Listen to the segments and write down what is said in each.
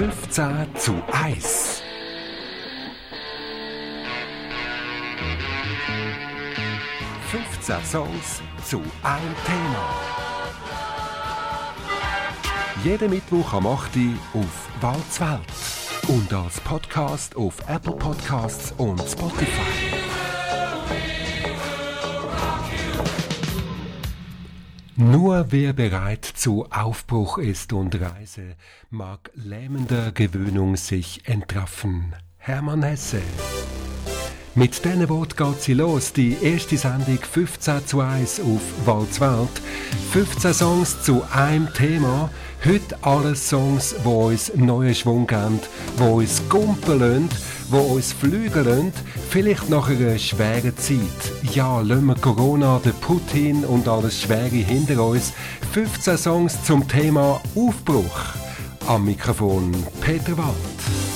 15 zu 1. Songs zu einem Thema. Jeden Mittwoch am 8. Uhr auf Walzwelt und als Podcast auf Apple Podcasts und Spotify. Nur wer bereit zu Aufbruch ist und Reise, mag lähmender Gewöhnung sich entraffen. Hermann Hesse. Mit diesen Worten geht sie los, die erste Sendung 15 zu 1 auf Walzwelt. 15 Songs zu einem Thema. Heute alles Songs, die uns neuen Schwung geben, die uns gumpen lassen, die uns fliegen lassen, vielleicht nach einer schweren Zeit. Ja, lassen wir Corona, den Putin und alles Schwere hinter uns. 15 Songs zum Thema Aufbruch. Am Mikrofon Peter Wald.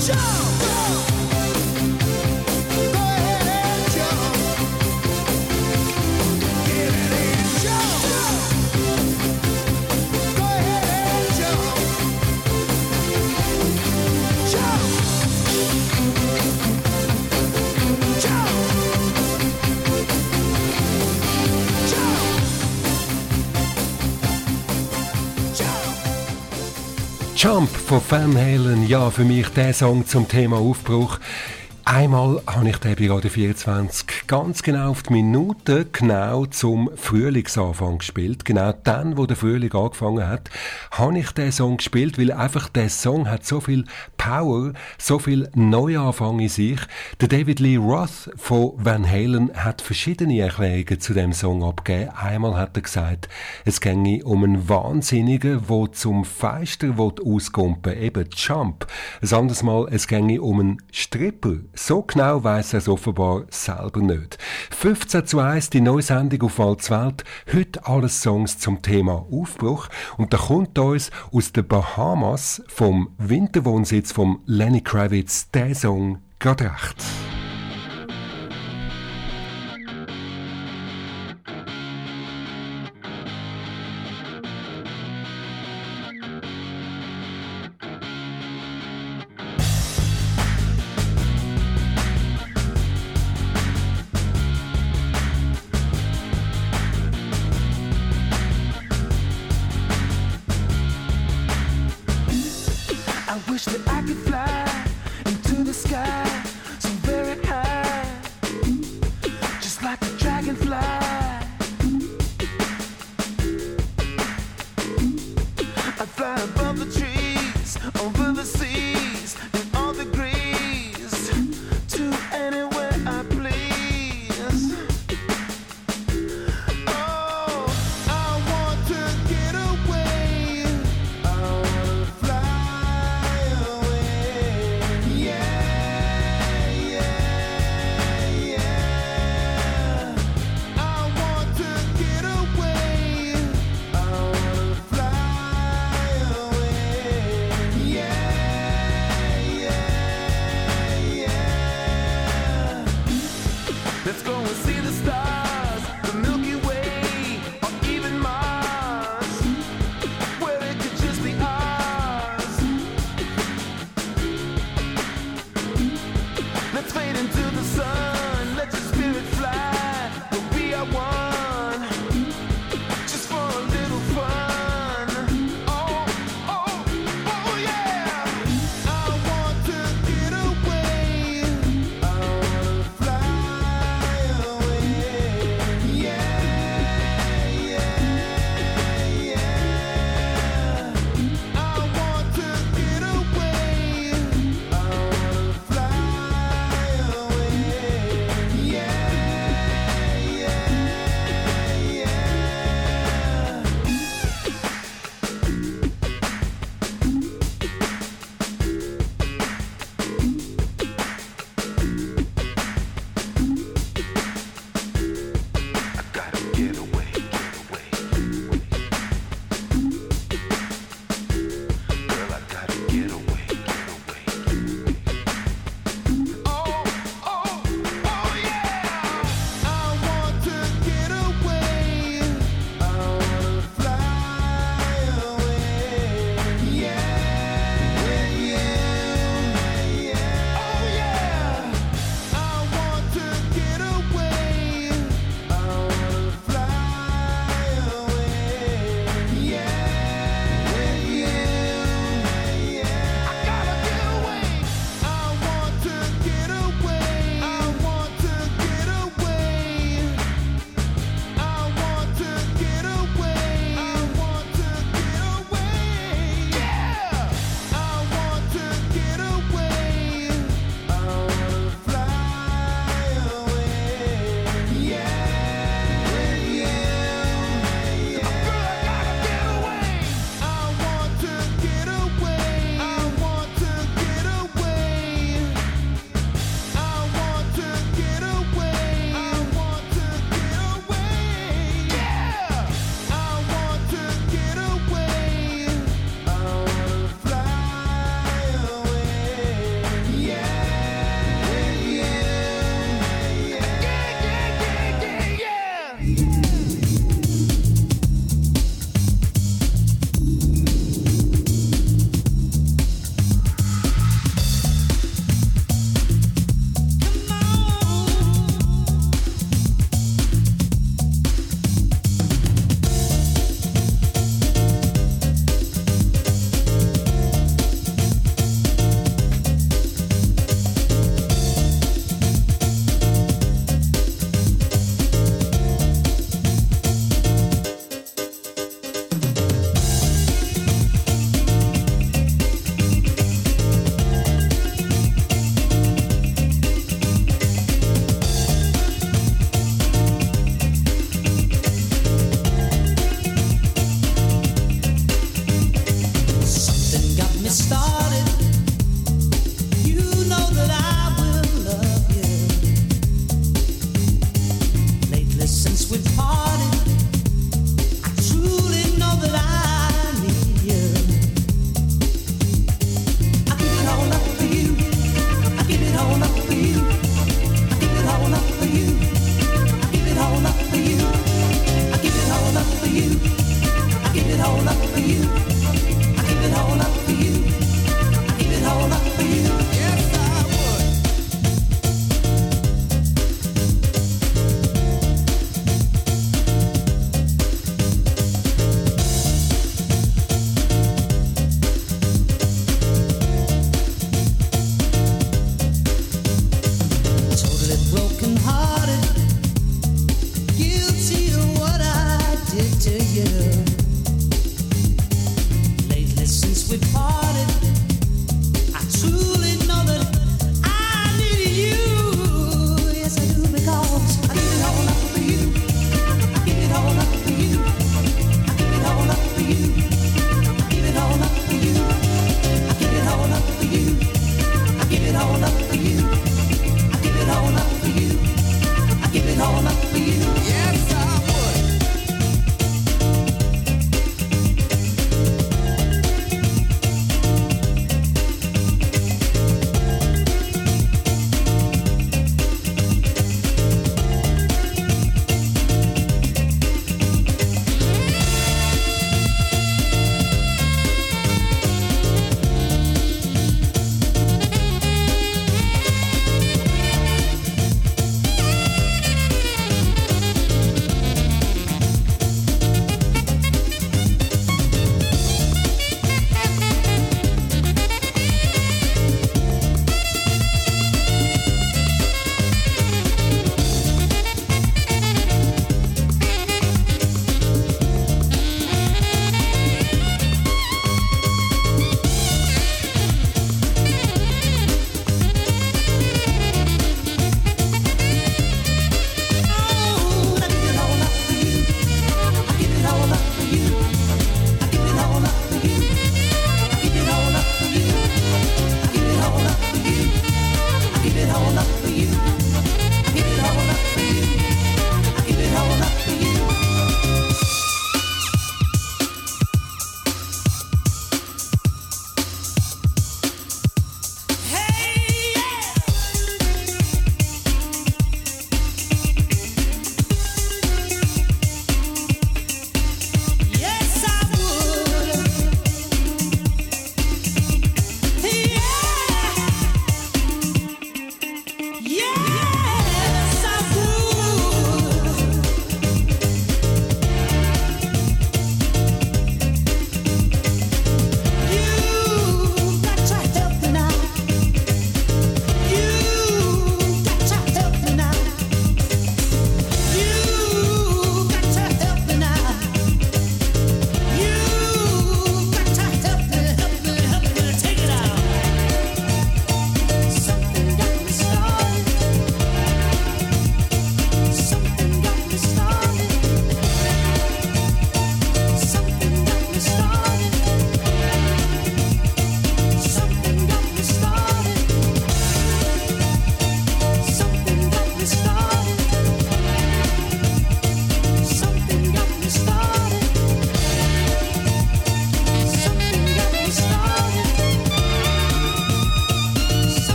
Jump von Van Halen, ja, für mich der Song zum Thema Aufbruch. Einmal habe ich den bei Radio 24 ganz genau auf die Minute genau zum Frühlingsanfang gespielt. Genau dann, wo der Frühling angefangen hat, habe ich den Song gespielt, weil einfach der Song hat so viel Power, so viel Neuanfang in sich. Der David Lee Roth von Van Halen hat verschiedene Erklärungen zu dem Song abgegeben. Einmal hat er gesagt, es ginge um einen Wahnsinnigen, wo zum Feister auskumpen eben Jump. Ein anderes Mal, es ginge um einen Stripper, So genau weiß er es offenbar selber nicht. 15 zu 1, die neue Sendung auf Walzwelt. Heute alles Songs zum Thema Aufbruch. Und da kommt uns aus den Bahamas vom Winterwohnsitz von Lenny Kravitz der Song gerade recht. flying.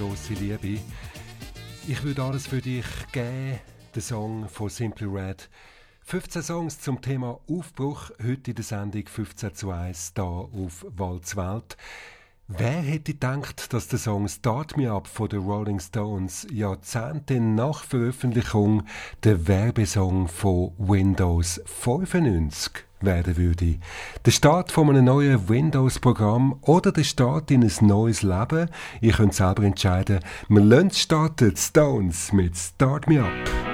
Große Liebe. Ich würde alles für dich geben, der Song von Simply Red. 15 Songs zum Thema Aufbruch, heute in der Sendung 15 zu 1 hier auf Walzwelt. Wer hätte gedacht, dass der Song Start Me Up von den Rolling Stones Jahrzehnte nach Veröffentlichung der Werbesong von Windows 95 werden würde? Der Start von einem neuen Windows-Programm oder der Start in ein neues Leben? Ihr könnt selber entscheiden. Wir lassen starten Stones mit Start Me Up.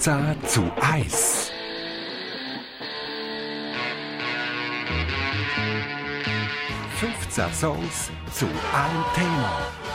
Wasser zu Eis. Fünfzehn Songs zu einem Thema.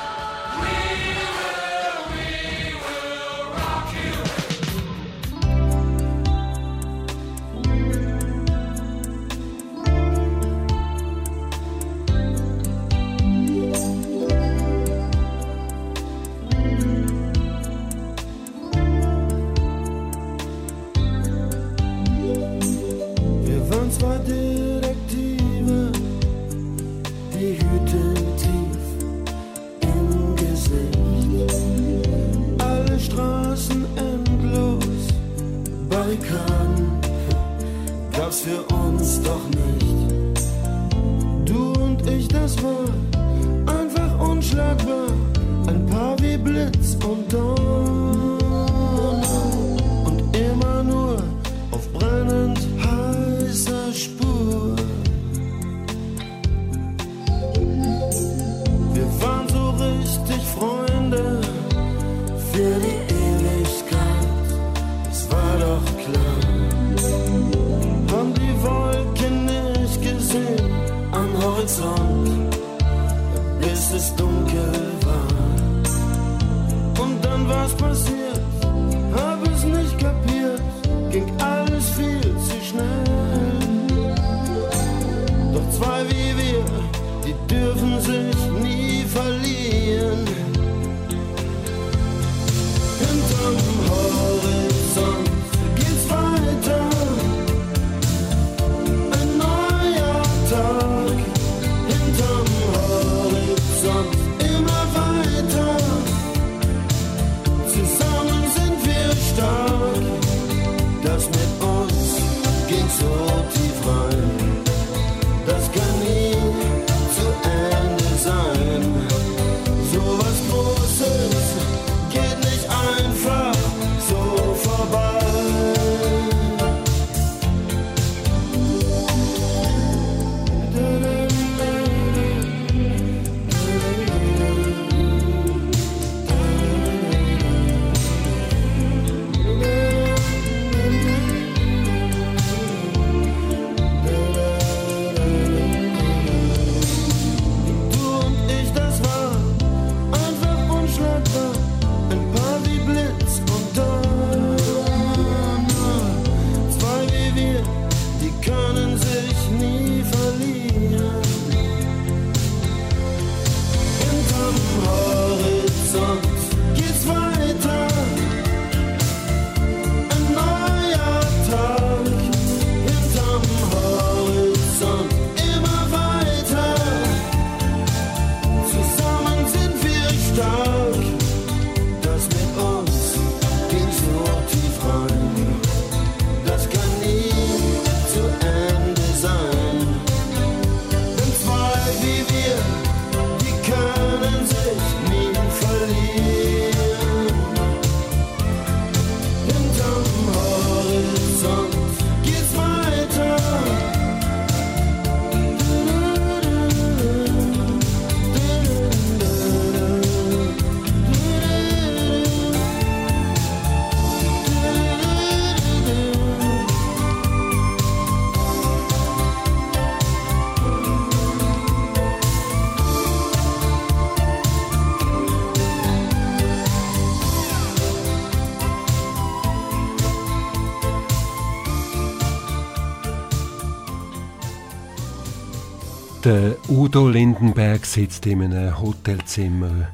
Udo Lindenberg sitzt in einem Hotelzimmer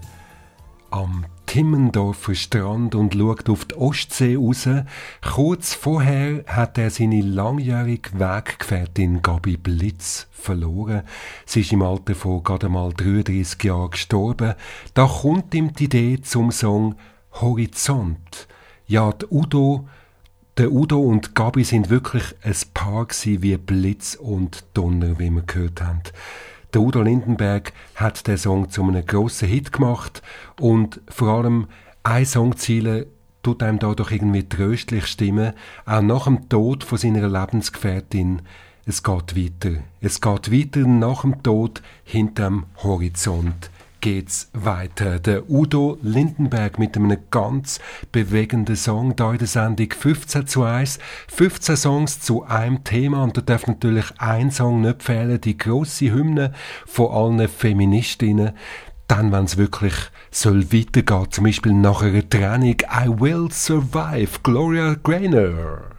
am Timmendorfer Strand und schaut auf die Ostsee raus. Kurz vorher hat er seine langjährige Weggefährtin Gabi Blitz verloren. Sie ist im Alter von gerade mal 33 Jahren gestorben. Da kommt ihm die Idee zum Song Horizont. Ja, die Udo der Udo und Gabi sind wirklich ein Paar wie Blitz und Donner, wie wir gehört haben. Der Udo Lindenberg hat den Song zu einem grossen Hit gemacht und vor allem ein Songziele tut einem da doch irgendwie tröstlich stimmen, auch nach dem Tod von seiner Lebensgefährtin. Es geht weiter. Es geht weiter nach dem Tod hinterm Horizont geht's weiter. Der Udo Lindenberg mit einem ganz bewegenden Song da in der Sendung 15 zu 1. 15 Songs zu einem Thema und da darf natürlich ein Song nicht fehlen, die grosse Hymne von allen Feministinnen. Dann, wenn es wirklich soll weitergehen, zum Beispiel nach einer Trennung, I Will Survive, Gloria Gaynor.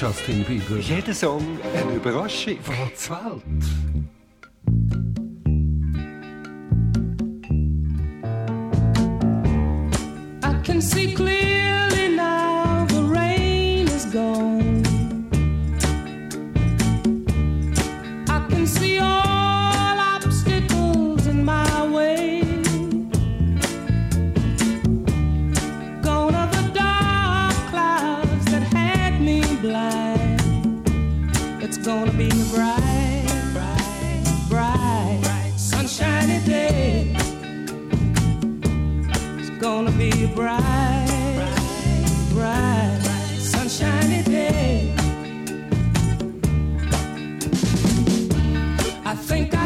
Justin Bieber. Jeder Song eine Überraschung. Was Welt. I think I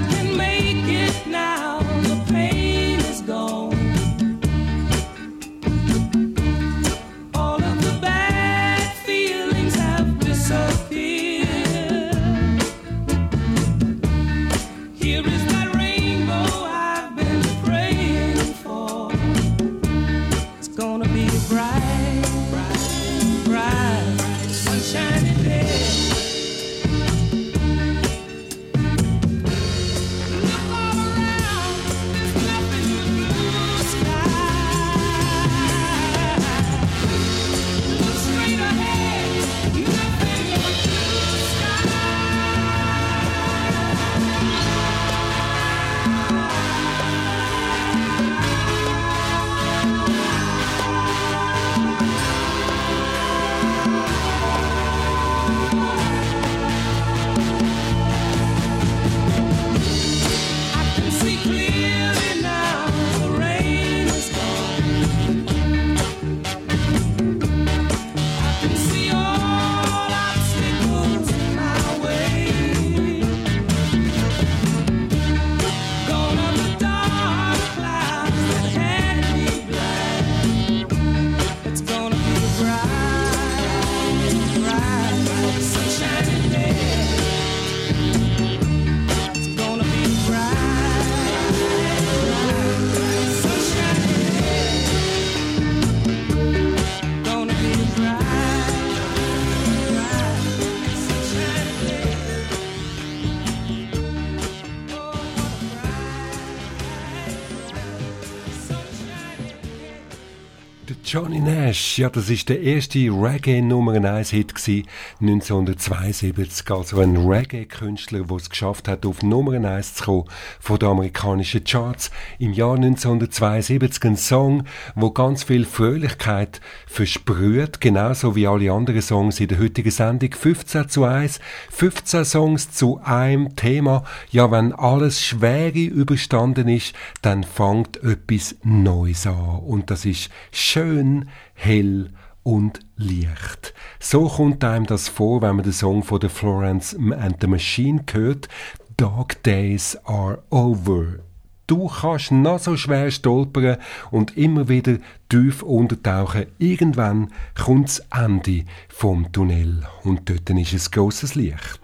Johnny Nash, ja, das ist der erste Reggae Nummer 1 Hit gsi 1972. Also ein Reggae-Künstler, der es geschafft hat, auf Nummer 1 zu kommen von den amerikanischen Charts. Im Jahr 1972 ein Song, wo ganz viel Fröhlichkeit versprüht, genauso wie alle anderen Songs in der heutigen Sendung. 15 zu 1, 15 Songs zu einem Thema. Ja, wenn alles Schwere überstanden ist, dann fängt etwas Neues an. Und das ist schön, hell und Licht. So kommt einem das vor, wenn man den Song von der Florence and the Machine hört. Dark Days are over. Du kannst noch so schwer stolpern und immer wieder tief untertauchen. Irgendwann kommt das Ende vom Tunnel und dort ist ein grosses Licht.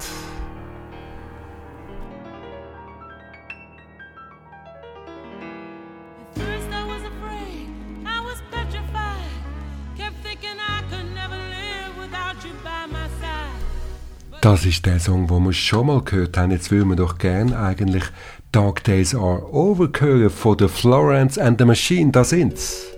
Das ist der Song, den wir schon mal gehört haben. Jetzt würden wir doch gern eigentlich Dark Days Are Over hören von der Florence and the Machine. Da sind's.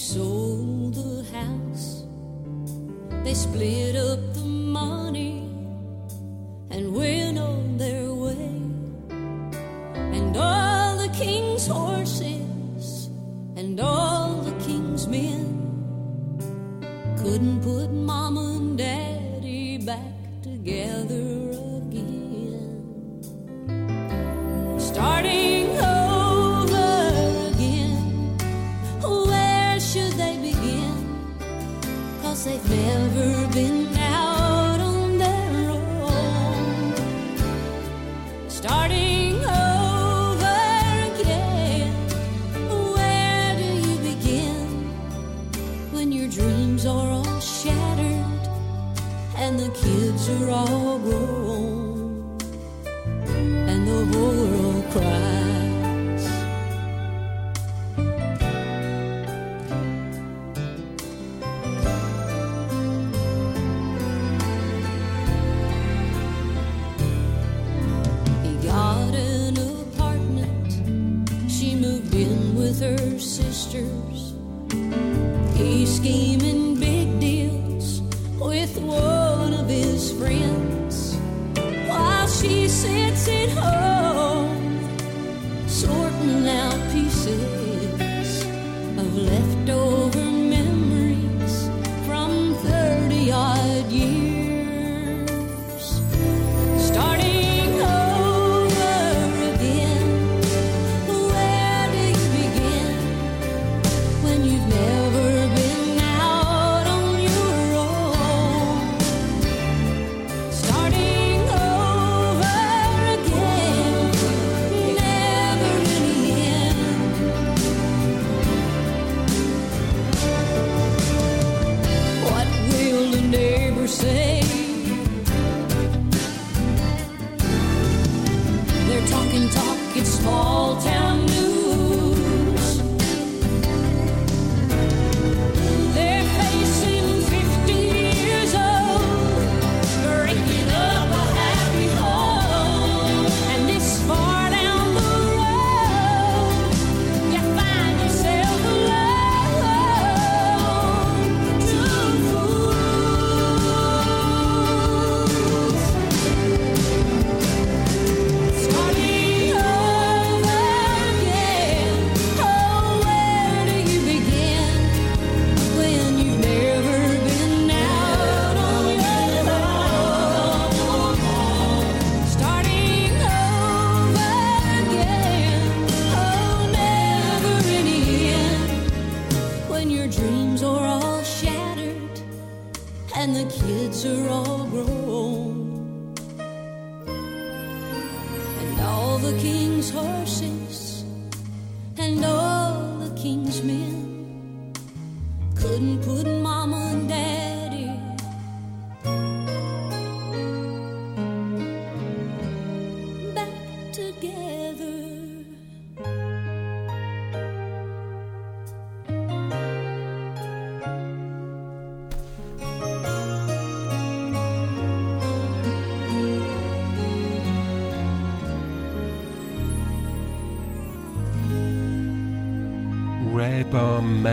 so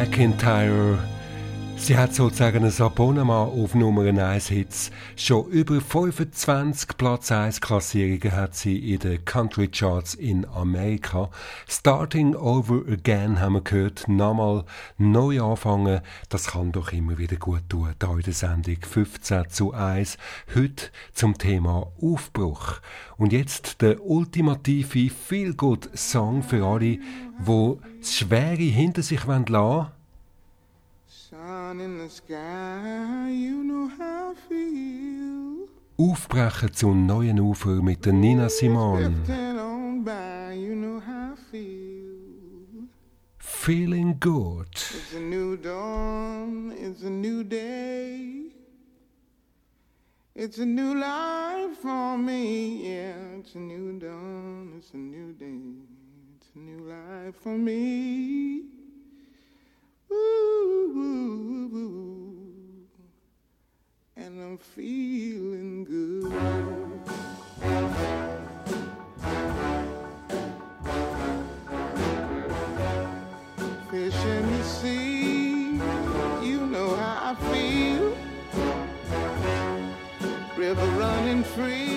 McIntyre. Sie hat sozusagen ein Abonnement auf Nummer 1 Hits. Schon über 25 Platz 1 Klassierungen hat sie in den Country Charts in Amerika. Starting Over Again haben wir gehört. Nochmal neu anfangen. Das kann doch immer wieder gut tun. Da in der Sendung 15 zu 1. Heute zum Thema Aufbruch. Und jetzt der ultimative Feel-Good-Song für alle, wo das Schwere hinter sich lassen wollen Aufbrechen zum neuen Ufer mit der Nina Simone. Drifting on by, you know how I feel. Feeling good. It's a new dawn, it's a new day. It's a new life for me, yeah. It's a new dawn, it's a new day. It's a new life for me. And I'm feeling good. Fish in the sea, you know how I feel. River running free,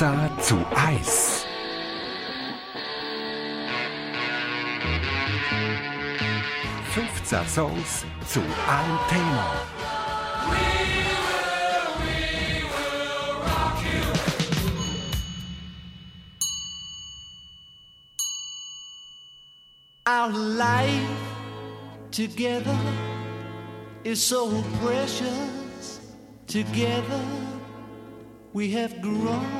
good. 15 zu 1. Fünfzehn Songs zu einem Thema. Our life together is so precious. Together we have grown.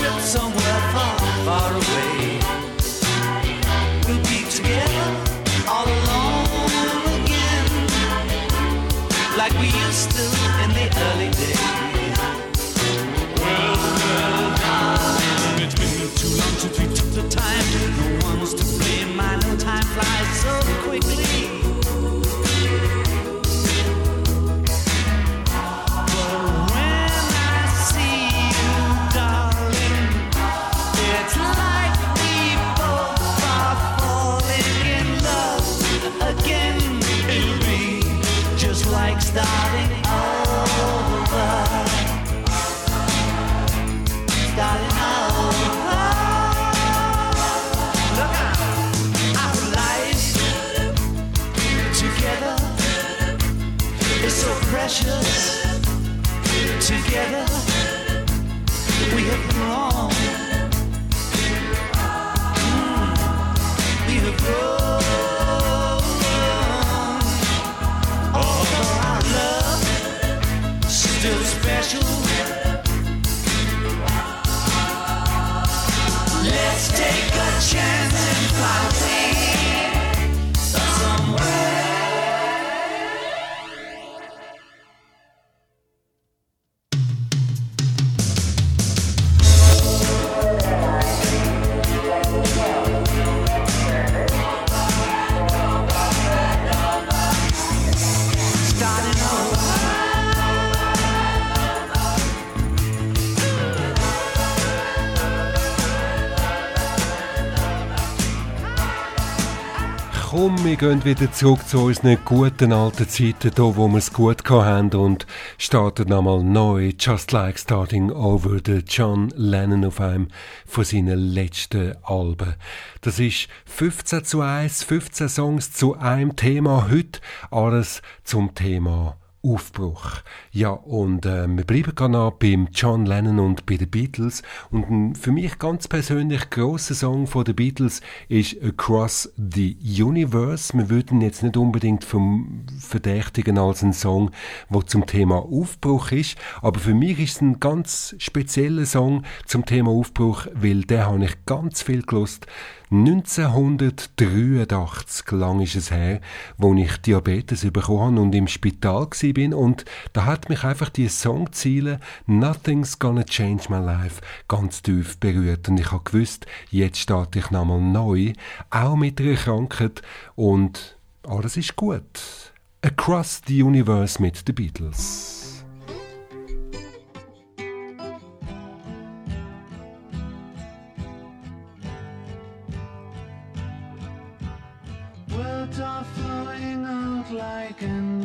trip somewhere far, far away. We'll be together all alone again, like we used to in the early days. Well, well, darling, it's been too long since we took the time. No one was to blame. My no time flies so quickly. Gehen wieder zurück zu unseren guten alten Zeiten, da wo wir es gut hatten und starten nochmal neu, just like starting over the John Lennon auf einem von seinen letzten Alben. Das ist 15 zu 1, 15 Songs zu einem Thema heute, alles zum Thema Aufbruch. Ja, und äh, wir bleiben gerade beim John Lennon und bei den Beatles. Und ein für mich ganz persönlich grosser Song von den Beatles ist Across the Universe. Wir würden jetzt nicht unbedingt vom Verdächtigen als ein Song, wo zum Thema Aufbruch ist, aber für mich ist es ein ganz spezieller Song zum Thema Aufbruch, weil der habe ich ganz viel gelost 1983 lang ist es her, wo ich Diabetes bekommen und im Spital bin und da hat mich einfach die Songziele Nothing's Gonna Change My Life ganz tief berührt und ich habe gewusst, jetzt starte ich nochmal neu, auch mit einer Krankheit und alles ist gut. Across the Universe mit den Beatles.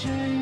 Change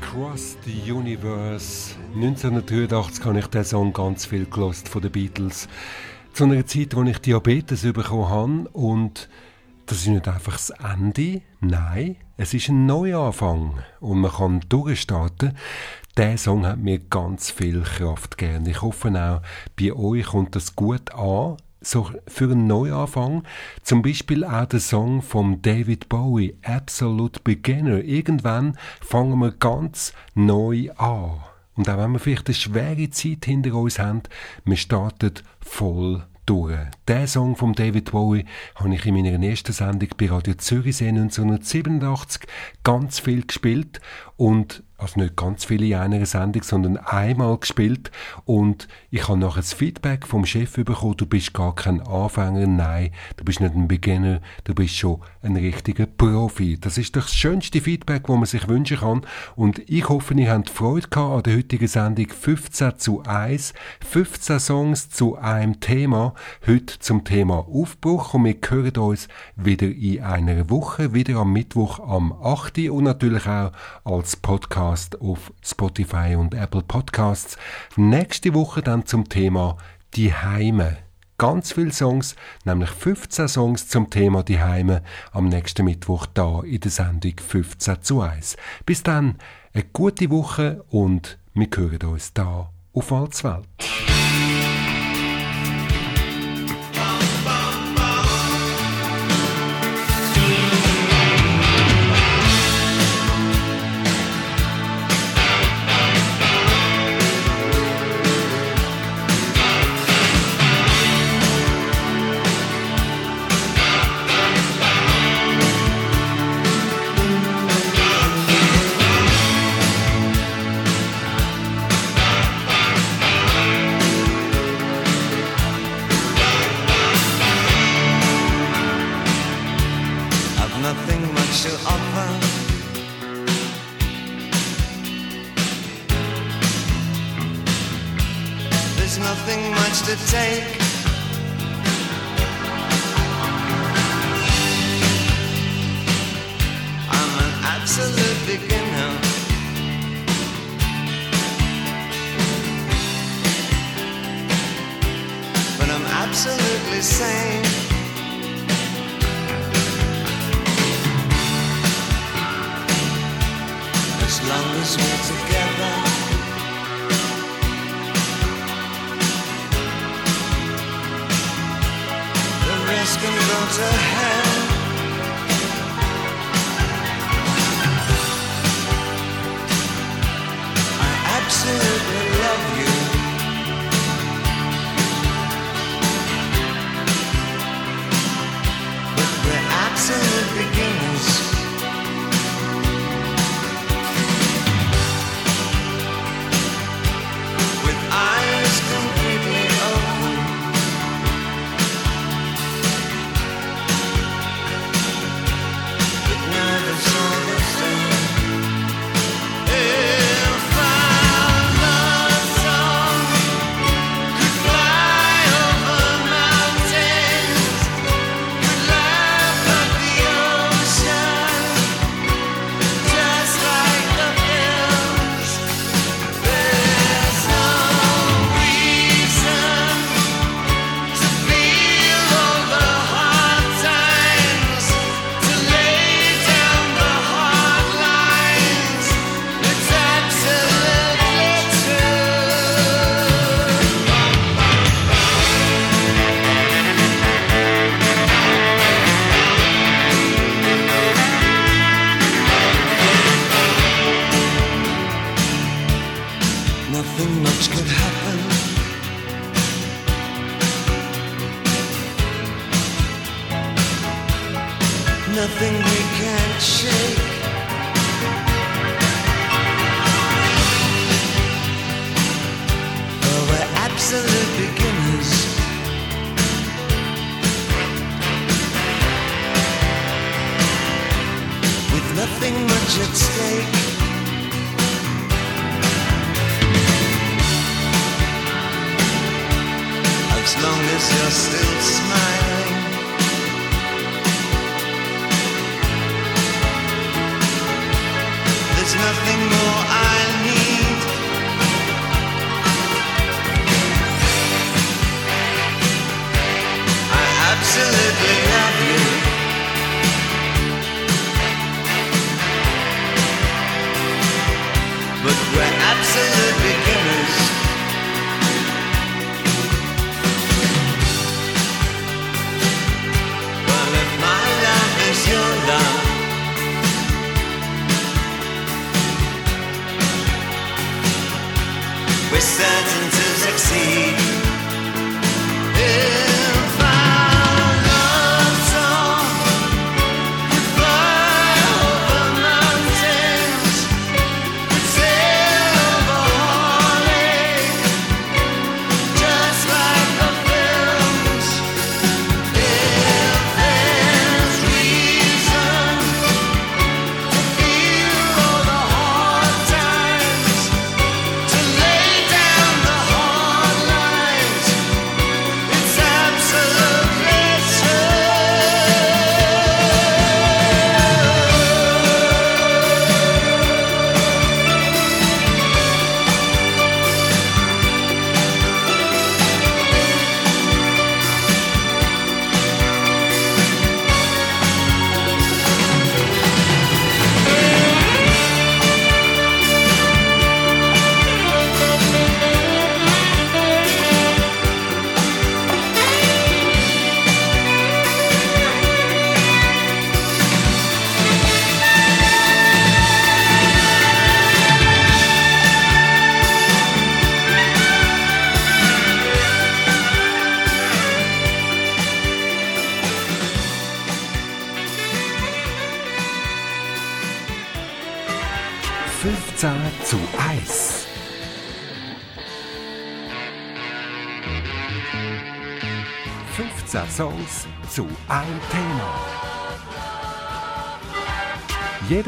Across the Universe. 1983 habe ich den Song ganz viel gelost von den Beatles. Zu einer Zeit, wo ich Diabetes bekommen habe und das ist nicht einfach das Ende, nein, es ist ein Neuanfang und man kann durchstarten. Der Song hat mir ganz viel Kraft gegeben. Ich hoffe auch, bei euch kommt das gut an so für einen Neuanfang. Zum Beispiel auch der Song von David Bowie, Absolute Beginner. Irgendwann fangen wir ganz neu an. Und auch wenn wir vielleicht eine schwere Zeit hinter uns haben, wir starten voll durch. Der Song von David Bowie habe ich in meiner ersten Sendung bei Radio Zürichsee 1987 ganz viel gespielt und also nicht ganz viele in einer Sendung, sondern einmal gespielt. Und ich habe nachher das Feedback vom Chef bekommen, du bist gar kein Anfänger, nein, du bist nicht ein Beginner, du bist schon ein richtiger Profi. Das ist das schönste Feedback, das man sich wünschen kann. Und ich hoffe, ihr habt Freude gehabt an der heutigen Sendung 15 zu 1, 15 Songs zu einem Thema, heute zum Thema Aufbruch. Und wir hören uns wieder in einer Woche, wieder am Mittwoch am 8. und natürlich auch als Podcast auf Spotify und Apple Podcasts. Nächste Woche dann zum Thema Die Heime. Ganz viele Songs, nämlich 15 Songs zum Thema Die Heime am nächsten Mittwoch da in der Sendung 15 zu 1. Bis dann, eine gute Woche und wir hören uns da auf Walzwelt. certain to succeed.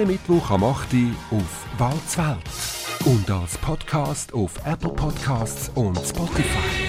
jeden Mittwoch am 8. Uhr auf Walzwelt. Und als Podcast auf Apple Podcasts und Spotify.